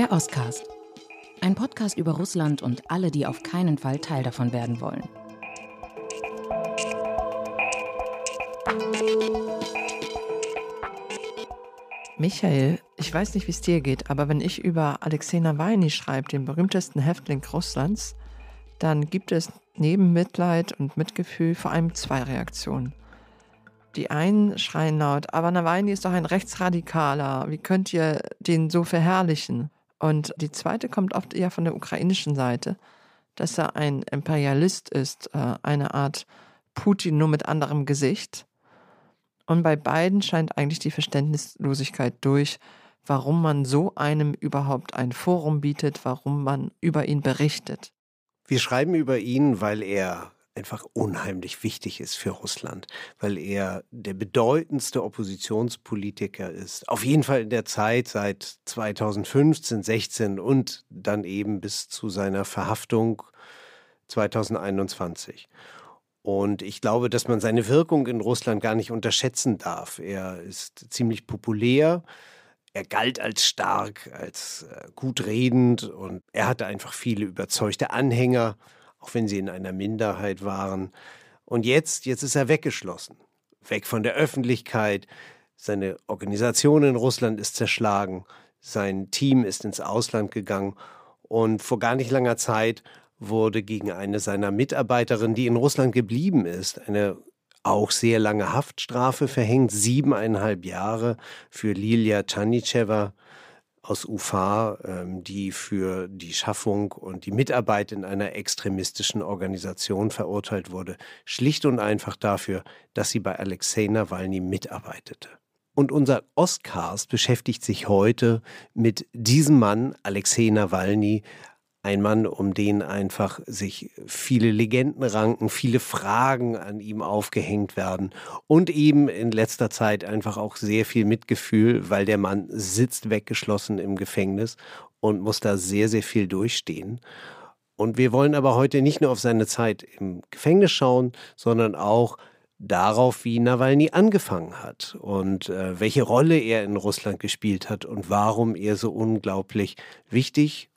Der Oscast. Ein Podcast über Russland und alle, die auf keinen Fall Teil davon werden wollen. Michael, ich weiß nicht, wie es dir geht, aber wenn ich über Alexei Nawalny schreibe, den berühmtesten Häftling Russlands, dann gibt es neben Mitleid und Mitgefühl vor allem zwei Reaktionen. Die einen schreien laut, aber Nawalny ist doch ein Rechtsradikaler, wie könnt ihr den so verherrlichen? Und die zweite kommt oft eher von der ukrainischen Seite, dass er ein Imperialist ist, äh, eine Art Putin nur mit anderem Gesicht. Und bei beiden scheint eigentlich die Verständnislosigkeit durch, warum man so einem überhaupt ein Forum bietet, warum man über ihn berichtet. Wir schreiben über ihn, weil er einfach unheimlich wichtig ist für Russland, weil er der bedeutendste Oppositionspolitiker ist. Auf jeden Fall in der Zeit seit 2015, 16 und dann eben bis zu seiner Verhaftung 2021. Und ich glaube, dass man seine Wirkung in Russland gar nicht unterschätzen darf. Er ist ziemlich populär. Er galt als stark, als äh, gut redend und er hatte einfach viele überzeugte Anhänger auch wenn sie in einer Minderheit waren. Und jetzt, jetzt ist er weggeschlossen, weg von der Öffentlichkeit. Seine Organisation in Russland ist zerschlagen, sein Team ist ins Ausland gegangen. Und vor gar nicht langer Zeit wurde gegen eine seiner Mitarbeiterinnen, die in Russland geblieben ist, eine auch sehr lange Haftstrafe verhängt, siebeneinhalb Jahre für Lilia Tschanitschewa aus Ufa, ähm, die für die Schaffung und die Mitarbeit in einer extremistischen Organisation verurteilt wurde, schlicht und einfach dafür, dass sie bei Alexei Nawalny mitarbeitete. Und unser Oscars beschäftigt sich heute mit diesem Mann, Alexei Nawalny, ein Mann, um den einfach sich viele Legenden ranken, viele Fragen an ihm aufgehängt werden und eben in letzter Zeit einfach auch sehr viel Mitgefühl, weil der Mann sitzt weggeschlossen im Gefängnis und muss da sehr, sehr viel durchstehen. Und wir wollen aber heute nicht nur auf seine Zeit im Gefängnis schauen, sondern auch darauf, wie Nawalny angefangen hat und äh, welche Rolle er in Russland gespielt hat und warum er so unglaublich wichtig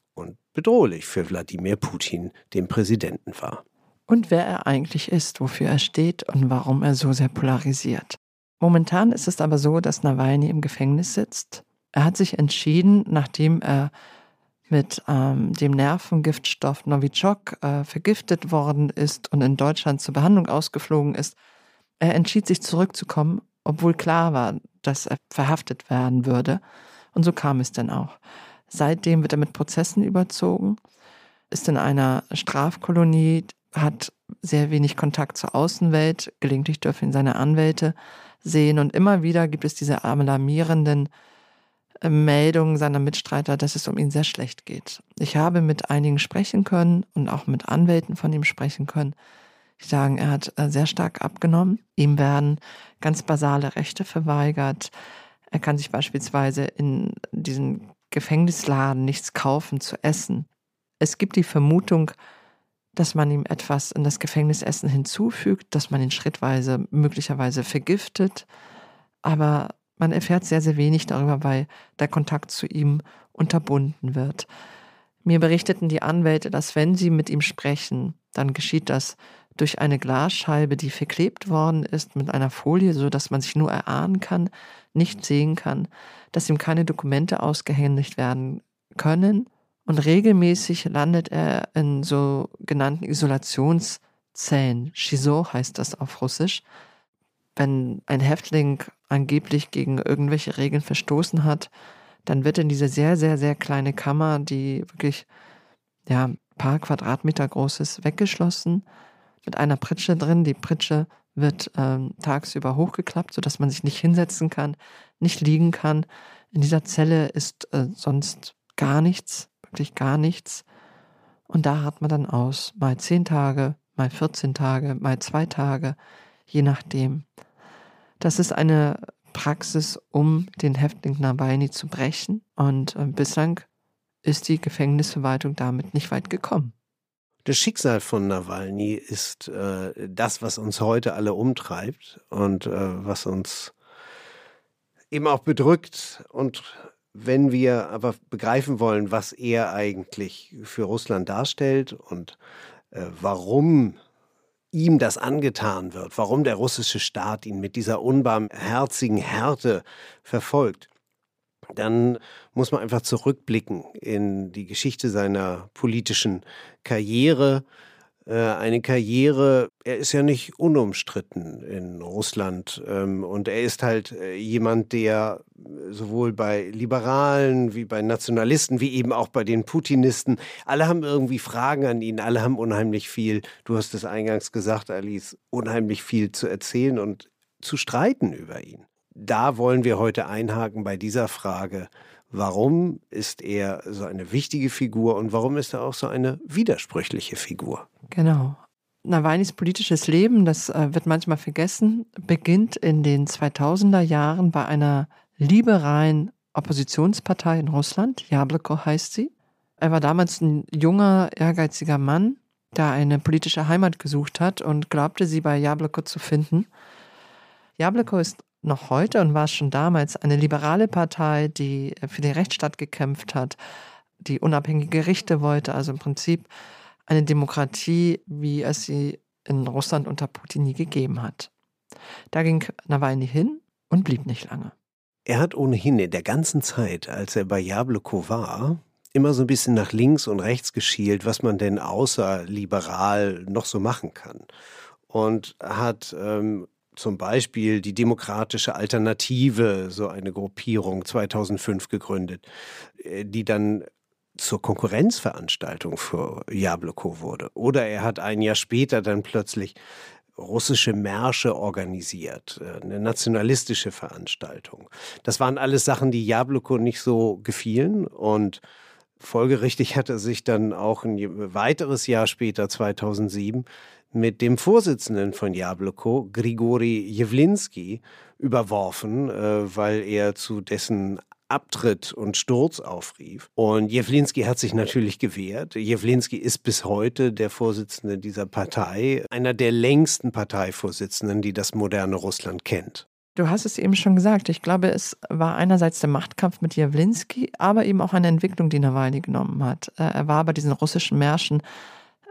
bedrohlich für Wladimir Putin, den Präsidenten war. Und wer er eigentlich ist, wofür er steht und warum er so sehr polarisiert. Momentan ist es aber so, dass Nawalny im Gefängnis sitzt. Er hat sich entschieden, nachdem er mit ähm, dem Nervengiftstoff Novichok äh, vergiftet worden ist und in Deutschland zur Behandlung ausgeflogen ist, er entschied sich zurückzukommen, obwohl klar war, dass er verhaftet werden würde. Und so kam es dann auch. Seitdem wird er mit Prozessen überzogen, ist in einer Strafkolonie, hat sehr wenig Kontakt zur Außenwelt. Gelegentlich dürfen ihn seine Anwälte sehen. Und immer wieder gibt es diese alarmierenden äh, Meldungen seiner Mitstreiter, dass es um ihn sehr schlecht geht. Ich habe mit einigen sprechen können und auch mit Anwälten von ihm sprechen können. Die sagen, er hat äh, sehr stark abgenommen. Ihm werden ganz basale Rechte verweigert. Er kann sich beispielsweise in diesen Gefängnisladen nichts kaufen zu essen. Es gibt die Vermutung, dass man ihm etwas in das Gefängnisessen hinzufügt, dass man ihn schrittweise möglicherweise vergiftet, aber man erfährt sehr, sehr wenig darüber, weil der Kontakt zu ihm unterbunden wird. Mir berichteten die Anwälte, dass wenn sie mit ihm sprechen, dann geschieht das durch eine Glasscheibe, die verklebt worden ist mit einer Folie, so dass man sich nur erahnen kann, nicht sehen kann, dass ihm keine Dokumente ausgehändigt werden können. Und regelmäßig landet er in sogenannten Isolationszellen. Shiso heißt das auf Russisch. Wenn ein Häftling angeblich gegen irgendwelche Regeln verstoßen hat, dann wird in diese sehr, sehr, sehr kleine Kammer, die wirklich ja, ein paar Quadratmeter groß ist, weggeschlossen mit einer Pritsche drin. Die Pritsche wird ähm, tagsüber hochgeklappt, sodass man sich nicht hinsetzen kann, nicht liegen kann. In dieser Zelle ist äh, sonst gar nichts, wirklich gar nichts. Und da hat man dann aus, mal zehn Tage, mal 14 Tage, mal zwei Tage, je nachdem. Das ist eine Praxis, um den Häftling Nawalny zu brechen. Und äh, bislang ist die Gefängnisverwaltung damit nicht weit gekommen. Das Schicksal von Nawalny ist äh, das, was uns heute alle umtreibt und äh, was uns eben auch bedrückt. Und Wenn wir aber begreifen wollen, was er eigentlich für Russland darstellt und äh, warum ihm das angetan wird, warum der russische Staat ihn mit dieser unbarmherzigen Härte verfolgt, dann muss man einfach zurückblicken in die Geschichte seiner politischen Karriere. Äh, eine Karriere, er ist ja nicht unumstritten in Russland ähm, und er ist halt äh, jemand, der sowohl bei Liberalen wie bei Nationalisten wie eben auch bei den Putinisten, alle haben irgendwie Fragen an ihn, alle haben unheimlich viel, du hast es eingangs gesagt, Alice, unheimlich viel zu erzählen und zu streiten über ihn da wollen wir heute einhaken bei dieser Frage. Warum ist er so eine wichtige Figur und warum ist er auch so eine widersprüchliche Figur? Genau. Nawalnys politisches Leben, das äh, wird manchmal vergessen, beginnt in den 2000er Jahren bei einer liberalen Oppositionspartei in Russland. Jabloko heißt sie. Er war damals ein junger, ehrgeiziger Mann, der eine politische Heimat gesucht hat und glaubte, sie bei Jabloko zu finden. Jabloko ist noch heute und war schon damals eine liberale Partei, die für den Rechtsstaat gekämpft hat, die unabhängige Gerichte wollte, also im Prinzip eine Demokratie, wie es sie in Russland unter Putin nie gegeben hat. Da ging Nawalny hin und blieb nicht lange. Er hat ohnehin in der ganzen Zeit, als er bei Jabloko war, immer so ein bisschen nach links und rechts geschielt, was man denn außer liberal noch so machen kann. Und hat ähm, zum Beispiel die Demokratische Alternative, so eine Gruppierung 2005 gegründet, äh, die dann zur Konkurrenzveranstaltung für Jabloko wurde. Oder er hat ein Jahr später dann plötzlich russische Märsche organisiert, äh, eine nationalistische Veranstaltung. Das waren alles Sachen, die Jabloko nicht so gefielen und folgerichtig hat er sich dann auch ein weiteres Jahr später, 2007, mit dem Vorsitzenden von Jabloko, Grigori Jewlinski, überworfen, äh, weil er zu dessen Abtritt und Sturz aufrief. Und Jewlinski hat sich natürlich gewehrt. Jewlinski ist bis heute der Vorsitzende dieser Partei, einer der längsten Parteivorsitzenden, die das moderne Russland kennt. Du hast es eben schon gesagt. Ich glaube, es war einerseits der Machtkampf mit Jawlinski, aber eben auch eine Entwicklung, die Nawalny genommen hat. Äh, er war bei diesen russischen Märschen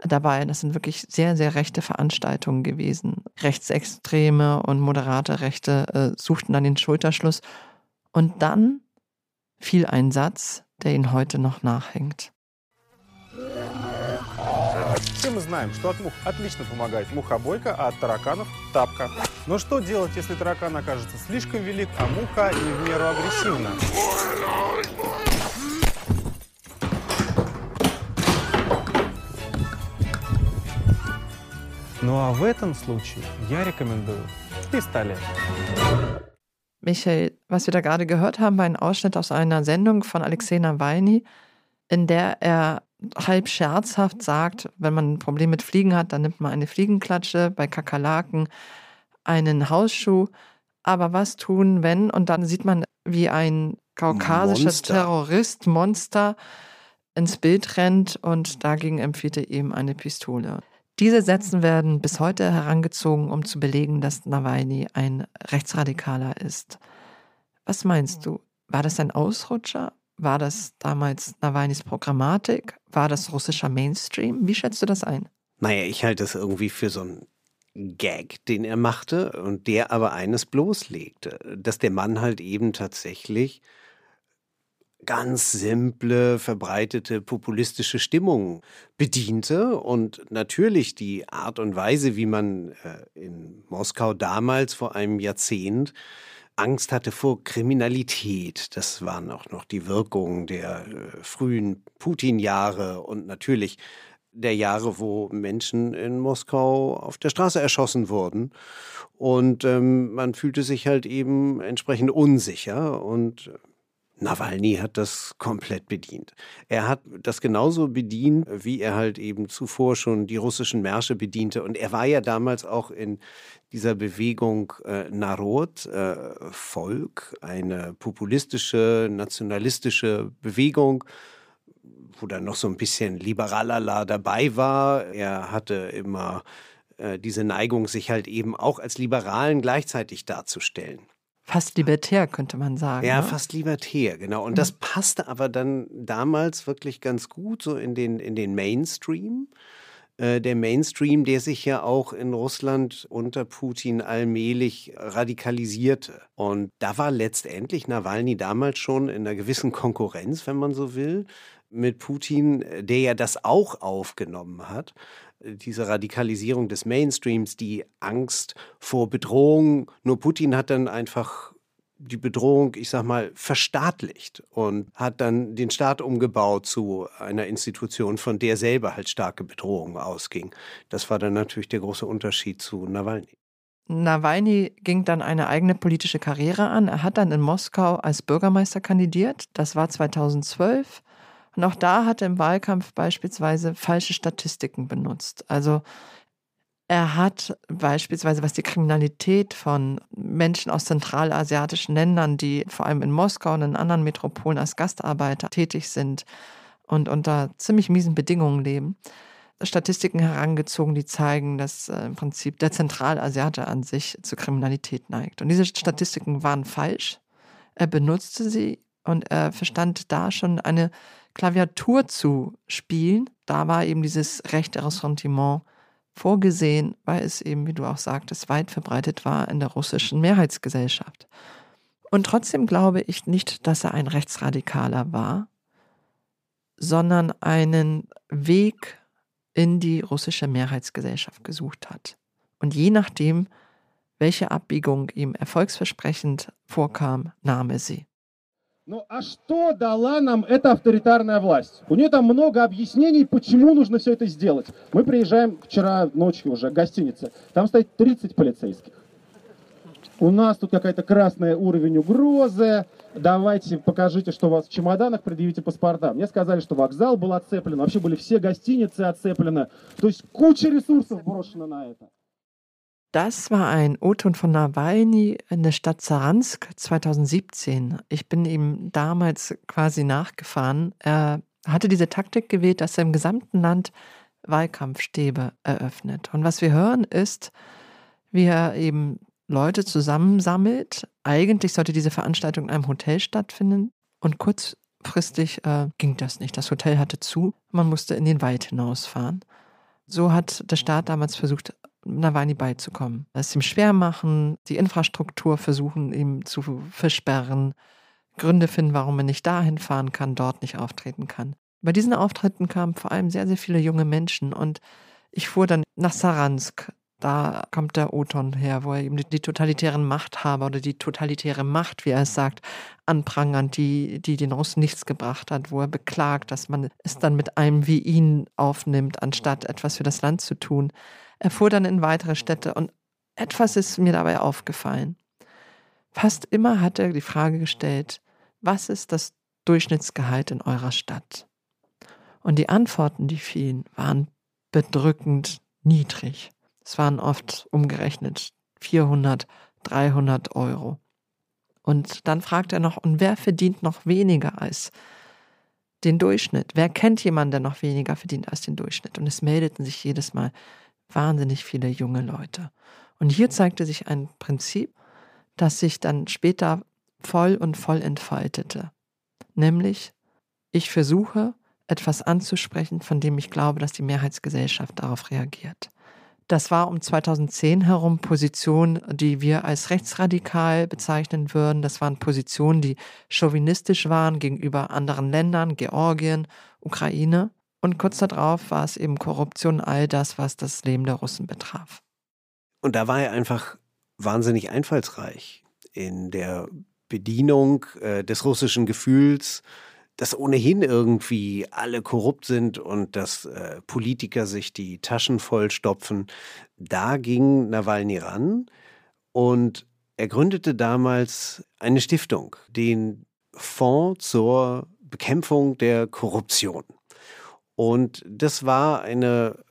dabei. Das sind wirklich sehr, sehr rechte Veranstaltungen gewesen. Rechtsextreme und moderate Rechte äh, suchten dann den Schulterschluss. Und dann fiel ein Satz, der ihnen heute noch nachhängt. Все мы знаем, что от мух отлично помогает мухобойка, а от тараканов – тапка. Но что делать, если таракан окажется слишком велик, а муха не в меру агрессивна? Ну а в этом случае я рекомендую пистолет. Michael, was wir da gerade gehört haben, war ein Ausschnitt aus einer Sendung von Alexei Nawalny, in der er halb scherzhaft sagt, wenn man ein Problem mit Fliegen hat, dann nimmt man eine Fliegenklatsche, bei Kakerlaken einen Hausschuh. Aber was tun, wenn? Und dann sieht man, wie ein kaukasischer Monster. Terrorist, Monster, ins Bild rennt und dagegen empfiehlt er ihm eine Pistole. Diese Sätzen werden bis heute herangezogen, um zu belegen, dass Nawalny ein Rechtsradikaler ist. Was meinst du? War das ein Ausrutscher? War das damals Nawalnys Programmatik? War das russischer Mainstream? Wie schätzt du das ein? Naja, ich halte das irgendwie für so einen Gag, den er machte und der aber eines bloßlegte, dass der Mann halt eben tatsächlich ganz simple, verbreitete populistische Stimmung bediente und natürlich die Art und Weise, wie man äh, in Moskau damals vor einem Jahrzehnt Angst hatte vor Kriminalität. Das waren auch noch die Wirkungen der äh, frühen Putin-Jahre und natürlich der Jahre, wo Menschen in Moskau auf der Straße erschossen wurden. Und ähm, man fühlte sich halt eben entsprechend unsicher und Nawalny hat das komplett bedient. Er hat das genauso bedient, wie er halt eben zuvor schon die russischen Märsche bediente. Und er war ja damals auch in dieser Bewegung äh, Narod, äh, Volk, eine populistische, nationalistische Bewegung, wo dann noch so ein bisschen Liberalala dabei war. Er hatte immer äh, diese Neigung, sich halt eben auch als Liberalen gleichzeitig darzustellen. Fast libertär, könnte man sagen. Ja, ne? fast libertär, genau. Und das passte aber dann damals wirklich ganz gut so in den, in den Mainstream. Äh, der Mainstream, der sich ja auch in Russland unter Putin allmählich radikalisierte. Und da war letztendlich Nawalny damals schon in einer gewissen Konkurrenz, wenn man so will, mit Putin, der ja das auch aufgenommen hat diese Radikalisierung des Mainstreams, die Angst vor Bedrohung. Nur Putin hat dann einfach die Bedrohung, ich sag mal, verstaatlicht und hat dann den Staat umgebaut zu einer Institution, von der selber halt starke Bedrohung ausging. Das war dann natürlich der große Unterschied zu Nawalny. Nawalny ging dann eine eigene politische Karriere an. Er hat dann in Moskau als Bürgermeister kandidiert. Das war 2012. Und auch da hat er im Wahlkampf beispielsweise falsche Statistiken benutzt. Also er hat beispielsweise, was die Kriminalität von Menschen aus zentralasiatischen Ländern, die vor allem in Moskau und in anderen Metropolen als Gastarbeiter tätig sind und unter ziemlich miesen Bedingungen leben, Statistiken herangezogen, die zeigen, dass äh, im Prinzip der Zentralasiate an sich zur Kriminalität neigt. Und diese Statistiken waren falsch. Er benutzte sie und er verstand da schon eine Klaviatur zu spielen. Da war eben dieses rechte Ressentiment vorgesehen, weil es eben, wie du auch sagtest, weit verbreitet war in der russischen Mehrheitsgesellschaft. Und trotzdem glaube ich nicht, dass er ein Rechtsradikaler war, sondern einen Weg in die russische Mehrheitsgesellschaft gesucht hat. Und je nachdem, welche Abbiegung ihm erfolgsversprechend vorkam, nahm er sie. Ну а что дала нам эта авторитарная власть? У нее там много объяснений, почему нужно все это сделать. Мы приезжаем вчера ночью уже к гостинице. Там стоит 30 полицейских. У нас тут какая-то красная уровень угрозы. Давайте покажите, что у вас в чемоданах, предъявите паспорта. Мне сказали, что вокзал был оцеплен, вообще были все гостиницы оцеплены. То есть куча ресурсов брошена на это. Das war ein O-Ton von Nawalny in der Stadt Saransk 2017. Ich bin ihm damals quasi nachgefahren. Er hatte diese Taktik gewählt, dass er im gesamten Land Wahlkampfstäbe eröffnet. Und was wir hören ist, wie er eben Leute zusammensammelt. Eigentlich sollte diese Veranstaltung in einem Hotel stattfinden. Und kurzfristig äh, ging das nicht. Das Hotel hatte zu. Man musste in den Wald hinausfahren. So hat der Staat damals versucht, Nawalny beizukommen. Es ihm schwer machen, die Infrastruktur versuchen, ihm zu versperren, Gründe finden, warum er nicht dahin fahren kann, dort nicht auftreten kann. Bei diesen Auftritten kamen vor allem sehr, sehr viele junge Menschen und ich fuhr dann nach Saransk. Da kommt der Oton her, wo er eben die totalitären Machthaber oder die totalitäre Macht, wie er es sagt, anprangert, die, die den Russen nichts gebracht hat, wo er beklagt, dass man es dann mit einem wie ihn aufnimmt, anstatt etwas für das Land zu tun. Er fuhr dann in weitere Städte und etwas ist mir dabei aufgefallen. Fast immer hat er die Frage gestellt, was ist das Durchschnittsgehalt in eurer Stadt? Und die Antworten, die fielen, waren bedrückend niedrig. Es waren oft umgerechnet 400, 300 Euro. Und dann fragt er noch, und wer verdient noch weniger als den Durchschnitt? Wer kennt jemanden, der noch weniger verdient als den Durchschnitt? Und es meldeten sich jedes Mal wahnsinnig viele junge Leute. Und hier zeigte sich ein Prinzip, das sich dann später voll und voll entfaltete. Nämlich, ich versuche, etwas anzusprechen, von dem ich glaube, dass die Mehrheitsgesellschaft darauf reagiert. Das war um 2010 herum Positionen, die wir als rechtsradikal bezeichnen würden. Das waren Positionen, die chauvinistisch waren gegenüber anderen Ländern, Georgien, Ukraine. Und kurz darauf war es eben Korruption, all das, was das Leben der Russen betraf. Und da war er einfach wahnsinnig einfallsreich in der Bedienung äh, des russischen Gefühls, dass ohnehin irgendwie alle korrupt sind und dass äh, Politiker sich die Taschen vollstopfen. Da ging Nawalny ran und er gründete damals eine Stiftung, den Fonds zur Bekämpfung der Korruption. Und das war eine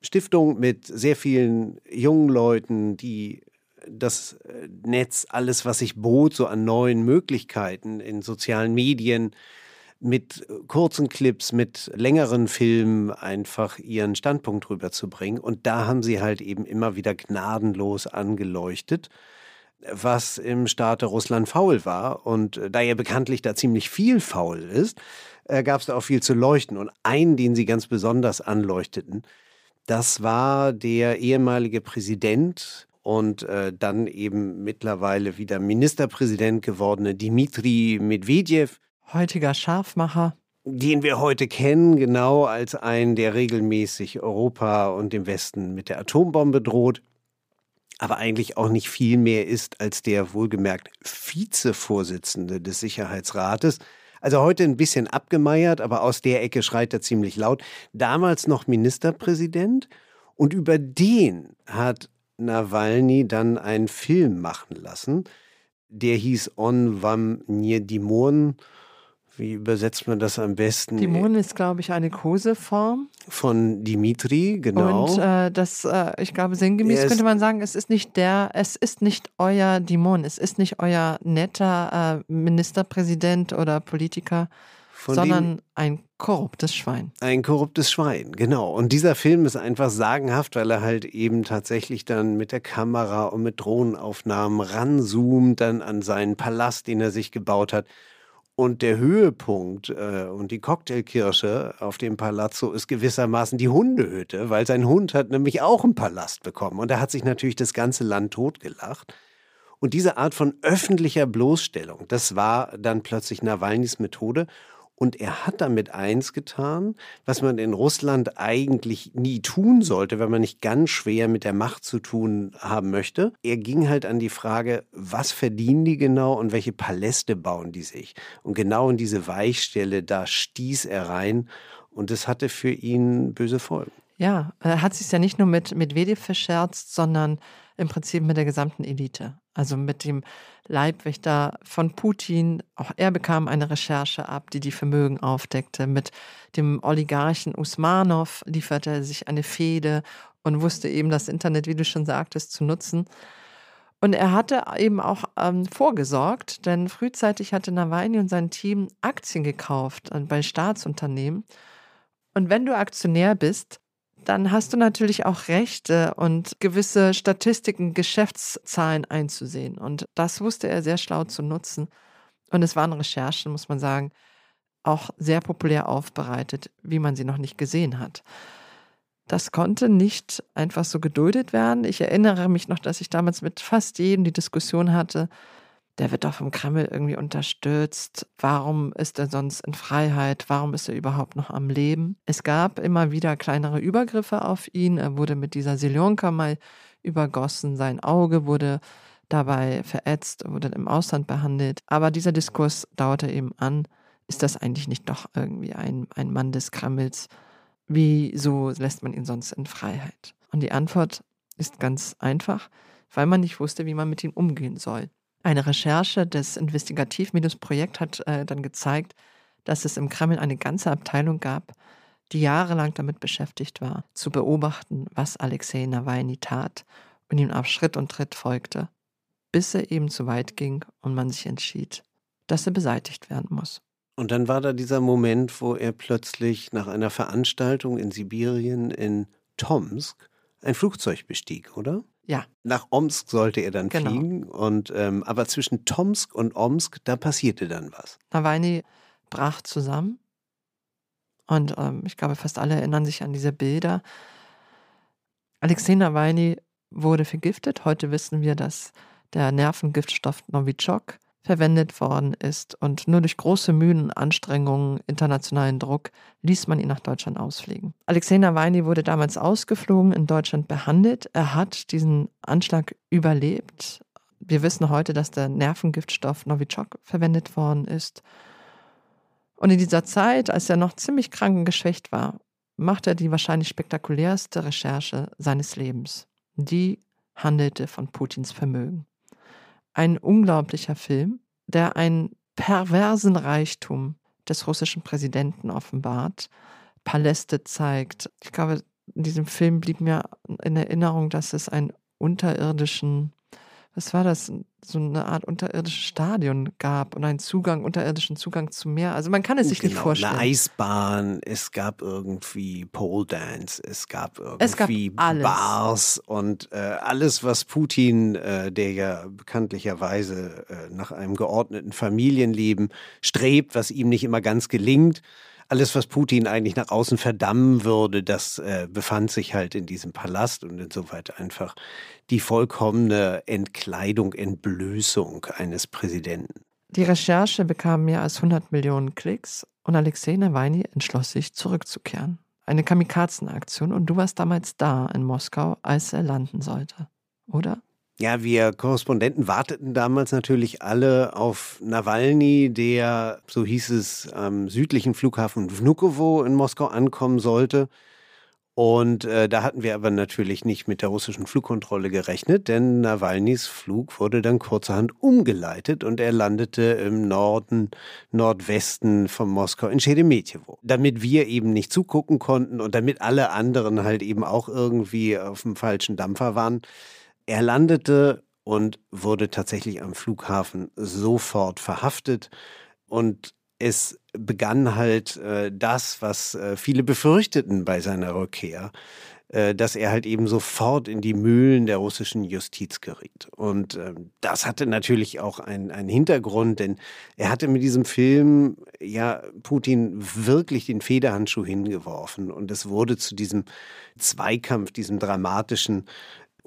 Stiftung mit sehr vielen jungen Leuten, die das äh, Netz, alles, was sich bot, so an neuen Möglichkeiten in sozialen Medien, mit kurzen Clips, mit längeren Filmen einfach ihren Standpunkt rüberzubringen. Und da haben sie halt eben immer wieder gnadenlos angeleuchtet, was im Staate Russland faul war. Und da ja bekanntlich da ziemlich viel faul ist, äh, gab es da auch viel zu leuchten. Und einen, den sie ganz besonders anleuchteten, das war der ehemalige Präsident und äh, dann eben mittlerweile wieder Ministerpräsident gewordene Dmitri Medvedev. Heutiger Scharfmacher. Den wir heute kennen, genau als einen, der regelmäßig Europa und den Westen mit der Atombombe droht, aber eigentlich auch nicht viel mehr ist als der wohlgemerkt Vizevorsitzende des Sicherheitsrates. Also heute ein bisschen abgemeiert, aber aus der Ecke schreit er ziemlich laut. Damals noch Ministerpräsident und über den hat Nawalny dann einen Film machen lassen. Der hieß On Vam Nir Dimon. Wie übersetzt man das am besten? Dimon ist, glaube ich, eine Koseform. Von Dimitri, genau. Und äh, das, äh, ich glaube, sinngemäß könnte man sagen, es ist nicht der, es ist nicht euer Dimon, es ist nicht euer netter äh, Ministerpräsident oder Politiker, sondern ein korruptes Schwein. Ein korruptes Schwein, genau. Und dieser Film ist einfach sagenhaft, weil er halt eben tatsächlich dann mit der Kamera und mit Drohnenaufnahmen ranzoomt dann an seinen Palast, den er sich gebaut hat. Und der Höhepunkt äh, und die Cocktailkirsche auf dem Palazzo ist gewissermaßen die Hundehütte, weil sein Hund hat nämlich auch einen Palast bekommen. Und da hat sich natürlich das ganze Land totgelacht. Und diese Art von öffentlicher Bloßstellung, das war dann plötzlich Nawalnys Methode. Und er hat damit eins getan, was man in Russland eigentlich nie tun sollte, wenn man nicht ganz schwer mit der Macht zu tun haben möchte. Er ging halt an die Frage, was verdienen die genau und welche Paläste bauen die sich? Und genau in diese Weichstelle, da stieß er rein und es hatte für ihn böse Folgen. Ja, er hat sich ja nicht nur mit Medvedev verscherzt, sondern im Prinzip mit der gesamten Elite. Also mit dem Leibwächter von Putin. Auch er bekam eine Recherche ab, die die Vermögen aufdeckte. Mit dem Oligarchen Usmanov lieferte er sich eine Fehde und wusste eben das Internet, wie du schon sagtest, zu nutzen. Und er hatte eben auch ähm, vorgesorgt, denn frühzeitig hatte Nawalny und sein Team Aktien gekauft äh, bei Staatsunternehmen. Und wenn du Aktionär bist, dann hast du natürlich auch Rechte und gewisse Statistiken, Geschäftszahlen einzusehen. Und das wusste er sehr schlau zu nutzen. Und es waren Recherchen, muss man sagen, auch sehr populär aufbereitet, wie man sie noch nicht gesehen hat. Das konnte nicht einfach so geduldet werden. Ich erinnere mich noch, dass ich damals mit fast jedem die Diskussion hatte, der wird doch vom Kreml irgendwie unterstützt. Warum ist er sonst in Freiheit? Warum ist er überhaupt noch am Leben? Es gab immer wieder kleinere Übergriffe auf ihn. Er wurde mit dieser Silionka mal übergossen. Sein Auge wurde dabei verätzt, wurde im Ausland behandelt. Aber dieser Diskurs dauerte eben an. Ist das eigentlich nicht doch irgendwie ein, ein Mann des Kremls? Wieso lässt man ihn sonst in Freiheit? Und die Antwort ist ganz einfach, weil man nicht wusste, wie man mit ihm umgehen soll. Eine Recherche des Investigativ-Projekt hat äh, dann gezeigt, dass es im Kreml eine ganze Abteilung gab, die jahrelang damit beschäftigt war, zu beobachten, was Alexei Nawalny tat und ihm auf Schritt und Tritt folgte, bis er eben zu weit ging und man sich entschied, dass er beseitigt werden muss. Und dann war da dieser Moment, wo er plötzlich nach einer Veranstaltung in Sibirien in Tomsk ein Flugzeug bestieg, oder? Ja. Nach Omsk sollte er dann genau. fliegen. Und, ähm, aber zwischen Tomsk und Omsk, da passierte dann was. Nawalny brach zusammen. Und ähm, ich glaube, fast alle erinnern sich an diese Bilder. Alexei Nawalny wurde vergiftet. Heute wissen wir, dass der Nervengiftstoff Novichok verwendet worden ist. Und nur durch große Mühen, Anstrengungen, internationalen Druck ließ man ihn nach Deutschland ausfliegen. Alexei Nawalny wurde damals ausgeflogen, in Deutschland behandelt. Er hat diesen Anschlag überlebt. Wir wissen heute, dass der Nervengiftstoff Novichok verwendet worden ist. Und in dieser Zeit, als er noch ziemlich krank und geschwächt war, machte er die wahrscheinlich spektakulärste Recherche seines Lebens. Die handelte von Putins Vermögen ein unglaublicher Film, der einen perversen Reichtum des russischen Präsidenten offenbart, Paläste zeigt. Ich glaube, in diesem Film blieb mir in Erinnerung, dass es einen unterirdischen was war das, so eine Art unterirdisches Stadion gab und einen Zugang, unterirdischen Zugang zum Meer. Also man kann es sich genau, nicht vorstellen. Eine Eisbahn, es gab irgendwie Pole Dance, es gab irgendwie es gab. Bars und äh, alles, was Putin, äh, der ja bekanntlicherweise äh, nach einem geordneten Familienleben strebt, was ihm nicht immer ganz gelingt, alles, was Putin eigentlich nach außen verdammen würde, das äh, befand sich halt in diesem Palast und insoweit einfach die vollkommene Entkleidung, Entblößung eines Präsidenten. Die Recherche bekam mehr als 100 Millionen Klicks und Alexei Nawalny entschloss sich zurückzukehren. Eine Kamikazenaktion und du warst damals da in Moskau, als er landen sollte, oder? Ja, wir Korrespondenten warteten damals natürlich alle auf Nawalny, der, so hieß es, am südlichen Flughafen Vnukovo in Moskau ankommen sollte. Und äh, da hatten wir aber natürlich nicht mit der russischen Flugkontrolle gerechnet, denn Nawalnys Flug wurde dann kurzerhand umgeleitet und er landete im Norden, Nordwesten von Moskau in Sheremetyevo. Damit wir eben nicht zugucken konnten und damit alle anderen halt eben auch irgendwie auf dem falschen Dampfer waren, er landete und wurde tatsächlich am Flughafen sofort verhaftet und es begann halt äh, das, was äh, viele befürchteten bei seiner Rückkehr, äh, dass er halt eben sofort in die Mühlen der russischen Justiz geriet. Und ähm, das hatte natürlich auch einen Hintergrund, denn er hatte mit diesem Film ja Putin wirklich den Federhandschuh hingeworfen und es wurde zu diesem Zweikampf, diesem dramatischen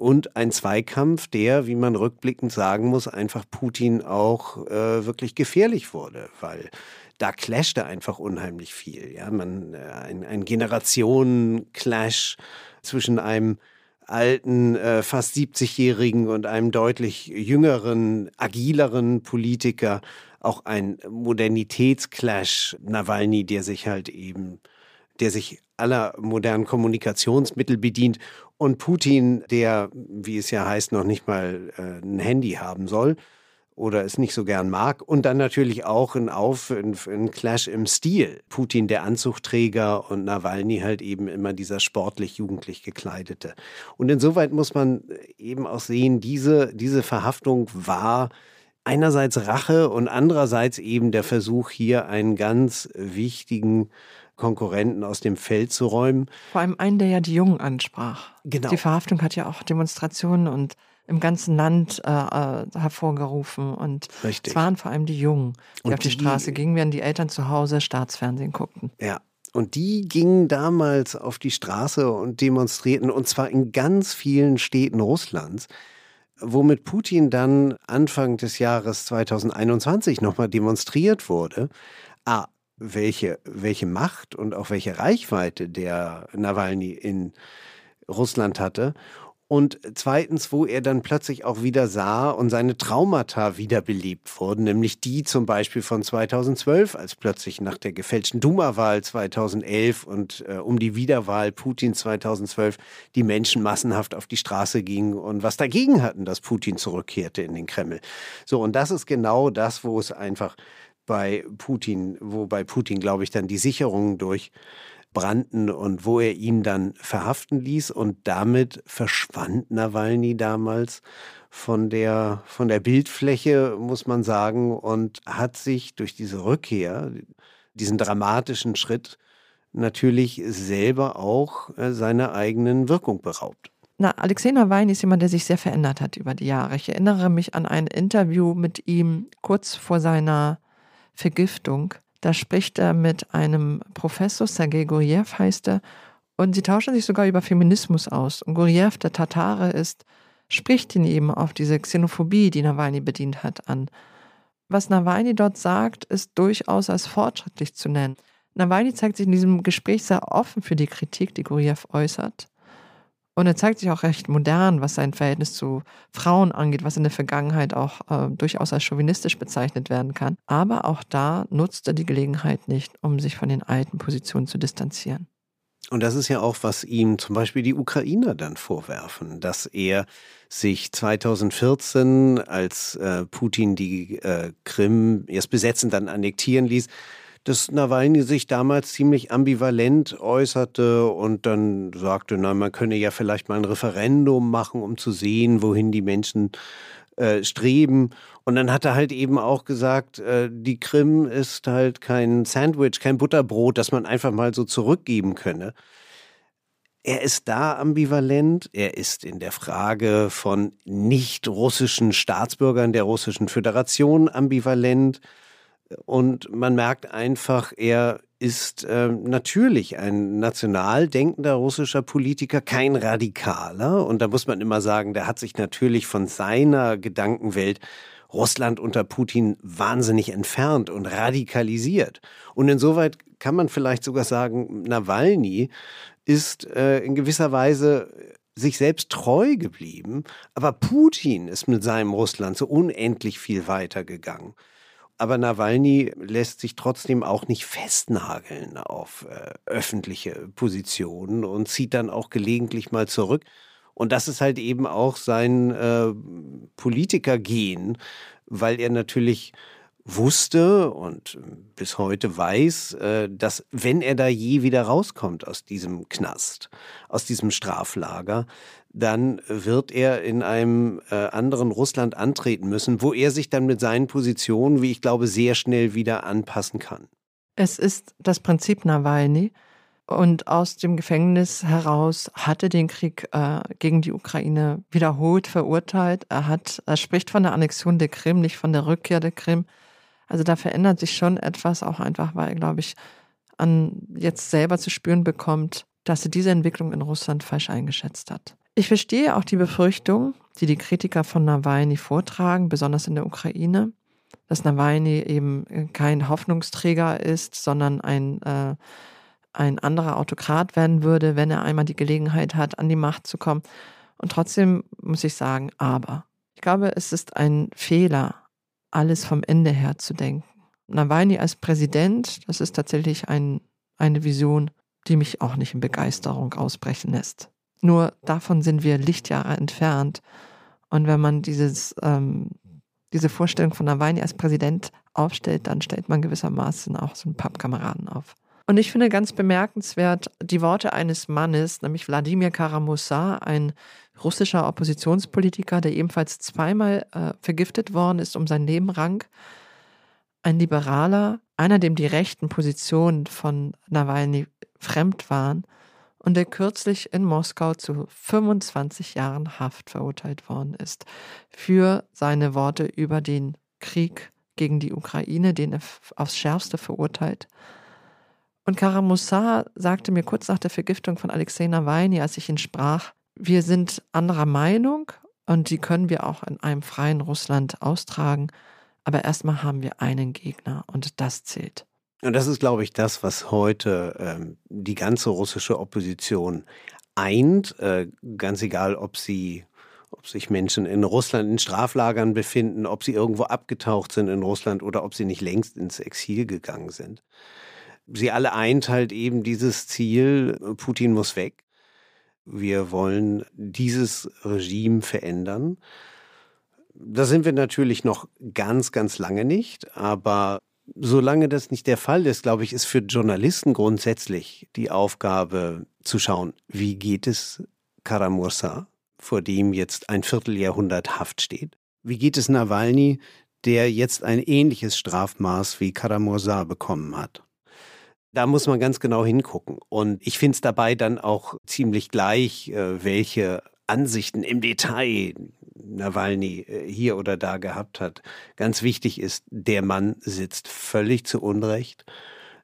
und ein Zweikampf, der, wie man rückblickend sagen muss, einfach Putin auch äh, wirklich gefährlich wurde, weil da clashte einfach unheimlich viel. Ja, man äh, ein, ein Generationen-Clash zwischen einem alten, äh, fast 70-jährigen und einem deutlich jüngeren, agileren Politiker, auch ein Modernitätsclash Nawalny, der sich halt eben, der sich aller modernen Kommunikationsmittel bedient und Putin, der, wie es ja heißt, noch nicht mal äh, ein Handy haben soll oder es nicht so gern mag. Und dann natürlich auch ein Auf, ein, ein Clash im Stil. Putin der Anzugträger und Nawalny halt eben immer dieser sportlich-jugendlich gekleidete. Und insoweit muss man eben auch sehen, diese, diese Verhaftung war einerseits Rache und andererseits eben der Versuch, hier einen ganz wichtigen Konkurrenten aus dem Feld zu räumen. Vor allem einen, der ja die Jungen ansprach. Genau. Die Verhaftung hat ja auch Demonstrationen und im ganzen Land äh, äh hervorgerufen. Und Richtig. es waren vor allem die Jungen, die Und auf die, die- Straße gingen, während die Eltern zu Hause Staatsfernsehen guckten. Ja. Und die gingen damals auf die Straße und demonstrierten, und zwar in ganz vielen Städten Russlands, womit Putin dann Anfang des Jahres 2021 nochmal demonstriert wurde. Ah, welche, welche Macht und auch welche Reichweite der Nawalny in Russland hatte. Und zweitens, wo er dann plötzlich auch wieder sah und seine Traumata wiederbelebt wurden, nämlich die zum Beispiel von 2012, als plötzlich nach der gefälschten Duma-Wahl 2011 und äh, um die Wiederwahl Putin 2012 die Menschen massenhaft auf die Straße gingen und was dagegen hatten, dass Putin zurückkehrte in den Kreml. So, und das ist genau das, wo es einfach bei Putin, wo bei Putin, glaube ich, dann die Sicherungen durchbrannten und wo er ihn dann verhaften ließ. Und damit verschwand Nawalny damals von der, von der Bildfläche, muss man sagen, und hat sich durch diese Rückkehr, diesen dramatischen Schritt, natürlich selber auch äh, seiner eigenen Wirkung beraubt. Na, Alexei Nawalny ist jemand, der sich sehr verändert hat über die Jahre. Ich erinnere mich an ein Interview mit ihm kurz vor seiner Vergiftung. Da spricht er mit einem Professor, Sergei Guriev heißt er, und sie tauschen sich sogar über Feminismus aus. Und Guriev, der Tatare ist, spricht ihn eben auf diese Xenophobie, die Nawalny bedient hat, an. Was Nawalny dort sagt, ist durchaus als fortschrittlich zu nennen. Nawalny zeigt sich in diesem Gespräch sehr offen für die Kritik, die Guriev äußert. Und er zeigt sich auch recht modern, was sein Verhältnis zu Frauen angeht, was in der Vergangenheit auch äh, durchaus als chauvinistisch bezeichnet werden kann. Aber auch da nutzt er die Gelegenheit nicht, um sich von den alten Positionen zu distanzieren. Und das ist ja auch, was ihm zum Beispiel die Ukrainer dann vorwerfen, dass er sich 2014, als äh, Putin die äh, Krim erst besetzen, dann annektieren ließ, dass Nawalny sich damals ziemlich ambivalent äußerte und dann sagte, na, man könne ja vielleicht mal ein Referendum machen, um zu sehen, wohin die Menschen äh, streben. Und dann hat er halt eben auch gesagt, äh, die Krim ist halt kein Sandwich, kein Butterbrot, das man einfach mal so zurückgeben könne. Er ist da ambivalent. Er ist in der Frage von nicht russischen Staatsbürgern der russischen Föderation ambivalent. Und man merkt einfach, er ist äh, natürlich ein national denkender russischer Politiker, kein Radikaler. Und da muss man immer sagen, der hat sich natürlich von seiner Gedankenwelt Russland unter Putin wahnsinnig entfernt und radikalisiert. Und insoweit kann man vielleicht sogar sagen, Nawalny ist äh, in gewisser Weise sich selbst treu geblieben, aber Putin ist mit seinem Russland so unendlich viel weiter gegangen. Aber Nawalny lässt sich trotzdem auch nicht festnageln auf äh, öffentliche Positionen und zieht dann auch gelegentlich mal zurück. Und das ist halt eben auch sein äh, Politikergehen, weil er natürlich wusste und bis heute weiß, äh, dass wenn er da je wieder rauskommt aus diesem Knast, aus diesem Straflager, dann wird er in einem äh, anderen Russland antreten müssen, wo er sich dann mit seinen Positionen, wie ich glaube, sehr schnell wieder anpassen kann. Es ist das Prinzip Nawalny. Und aus dem Gefängnis heraus hatte den Krieg äh, gegen die Ukraine wiederholt verurteilt. Er hat, er spricht von der Annexion der Krim, nicht von der Rückkehr der Krim. Also da verändert sich schon etwas, auch einfach, weil, glaube ich, an jetzt selber zu spüren bekommt, dass er diese Entwicklung in Russland falsch eingeschätzt hat. Ich verstehe auch die Befürchtung, die die Kritiker von Nawalny vortragen, besonders in der Ukraine, dass Nawalny eben kein Hoffnungsträger ist, sondern ein, äh, ein anderer Autokrat werden würde, wenn er einmal die Gelegenheit hat, an die Macht zu kommen. Und trotzdem muss ich sagen, aber. Ich glaube, es ist ein Fehler, alles vom Ende her zu denken. Nawalny als Präsident, das ist tatsächlich ein, eine Vision, die mich auch nicht in Begeisterung ausbrechen lässt. Nur davon sind wir Lichtjahre entfernt. Und wenn man dieses, ähm, diese Vorstellung von Nawalny als Präsident aufstellt, dann stellt man gewissermaßen auch so einen Pappkameraden auf. Und ich finde ganz bemerkenswert die Worte eines Mannes, nämlich Wladimir Karamusa, ein russischer Oppositionspolitiker, der ebenfalls zweimal äh, vergiftet worden ist um sein Leben rang. Ein Liberaler, einer, dem die rechten Positionen von Nawalny fremd waren und der kürzlich in Moskau zu 25 Jahren Haft verurteilt worden ist für seine Worte über den Krieg gegen die Ukraine, den er aufs Schärfste verurteilt. Und Karamusa sagte mir kurz nach der Vergiftung von Alexei Nawalny, als ich ihn sprach, wir sind anderer Meinung und die können wir auch in einem freien Russland austragen. Aber erstmal haben wir einen Gegner und das zählt. Und das ist, glaube ich, das, was heute ähm, die ganze russische Opposition eint, äh, ganz egal, ob sie ob sich Menschen in Russland in Straflagern befinden, ob sie irgendwo abgetaucht sind in Russland oder ob sie nicht längst ins Exil gegangen sind. Sie alle eint halt eben dieses Ziel, Putin muss weg. Wir wollen dieses Regime verändern. Da sind wir natürlich noch ganz, ganz lange nicht, aber solange das nicht der Fall ist, glaube ich, ist für Journalisten grundsätzlich die Aufgabe zu schauen, wie geht es Karamursa, vor dem jetzt ein Vierteljahrhundert Haft steht? Wie geht es Nawalny, der jetzt ein ähnliches Strafmaß wie Karamursa bekommen hat? Da muss man ganz genau hingucken. Und ich finde es dabei dann auch ziemlich gleich, äh, welche Ansichten im Detail Nawalny äh, hier oder da gehabt hat. Ganz wichtig ist, der Mann sitzt völlig zu Unrecht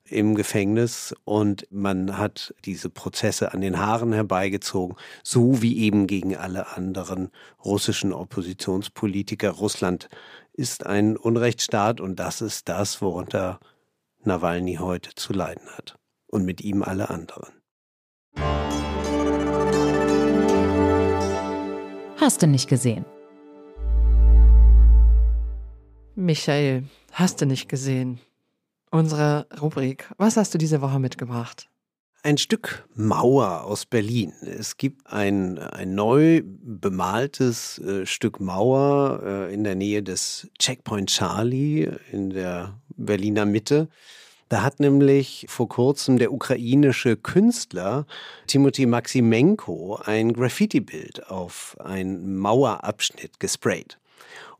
im Gefängnis und man hat diese Prozesse an den Haaren herbeigezogen, so wie eben gegen alle anderen russischen Oppositionspolitiker. Russland ist ein Unrechtsstaat und das ist das, worunter Nawalny heute zu leiden hat. Und mit ihm alle anderen. Hast du nicht gesehen? Michael, hast du nicht gesehen? Unsere Rubrik. Was hast du diese Woche mitgebracht? Ein Stück Mauer aus Berlin. Es gibt ein, ein neu bemaltes äh, Stück Mauer äh, in der Nähe des Checkpoint Charlie in der Berliner Mitte. Da hat nämlich vor kurzem der ukrainische Künstler Timothy Maximenko ein Graffiti-Bild auf einen Mauerabschnitt gesprayt.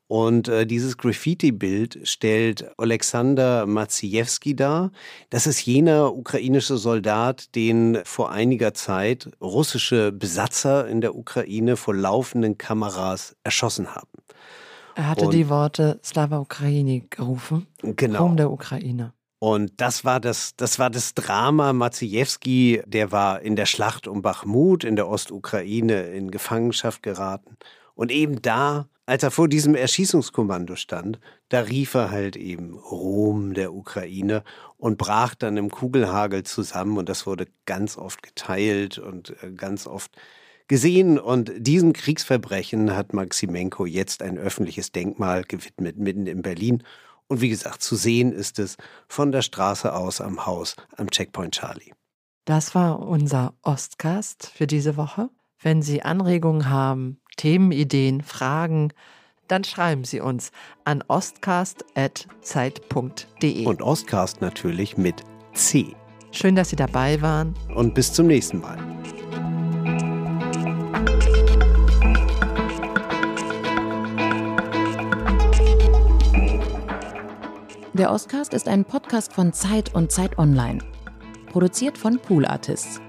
Und äh, dieses Graffiti-Bild stellt Alexander Maciejewski dar. Das ist jener ukrainische Soldat, den vor einiger Zeit russische Besatzer in der Ukraine vor laufenden Kameras erschossen haben. Er hatte Und- die Worte Slava Ukraini gerufen. Genau. Ruhm der Ukraine. Und das war das, das war das Drama. Maciejewski, der war in der Schlacht um Bachmut in der Ostukraine in Gefangenschaft geraten. Und eben da, als er vor diesem Erschießungskommando stand, da rief er halt eben Ruhm der Ukraine und brach dann im Kugelhagel zusammen. Und das wurde ganz oft geteilt und äh, ganz oft gesehen. Und diesem Kriegsverbrechen hat Maximenko jetzt ein öffentliches Denkmal gewidmet, mitten in Berlin. Und wie gesagt, zu sehen ist es von der Straße aus am Haus am Checkpoint Charlie. Das war unser Ostcast für diese Woche. Wenn Sie Anregungen haben, Themenideen, Fragen, dann schreiben Sie uns an ostcast.zeit.de. Und Ostcast natürlich mit C. Schön, dass Sie dabei waren. Und bis zum nächsten Mal. Der Ostcast ist ein Podcast von Zeit und Zeit Online. Produziert von Pool Artists.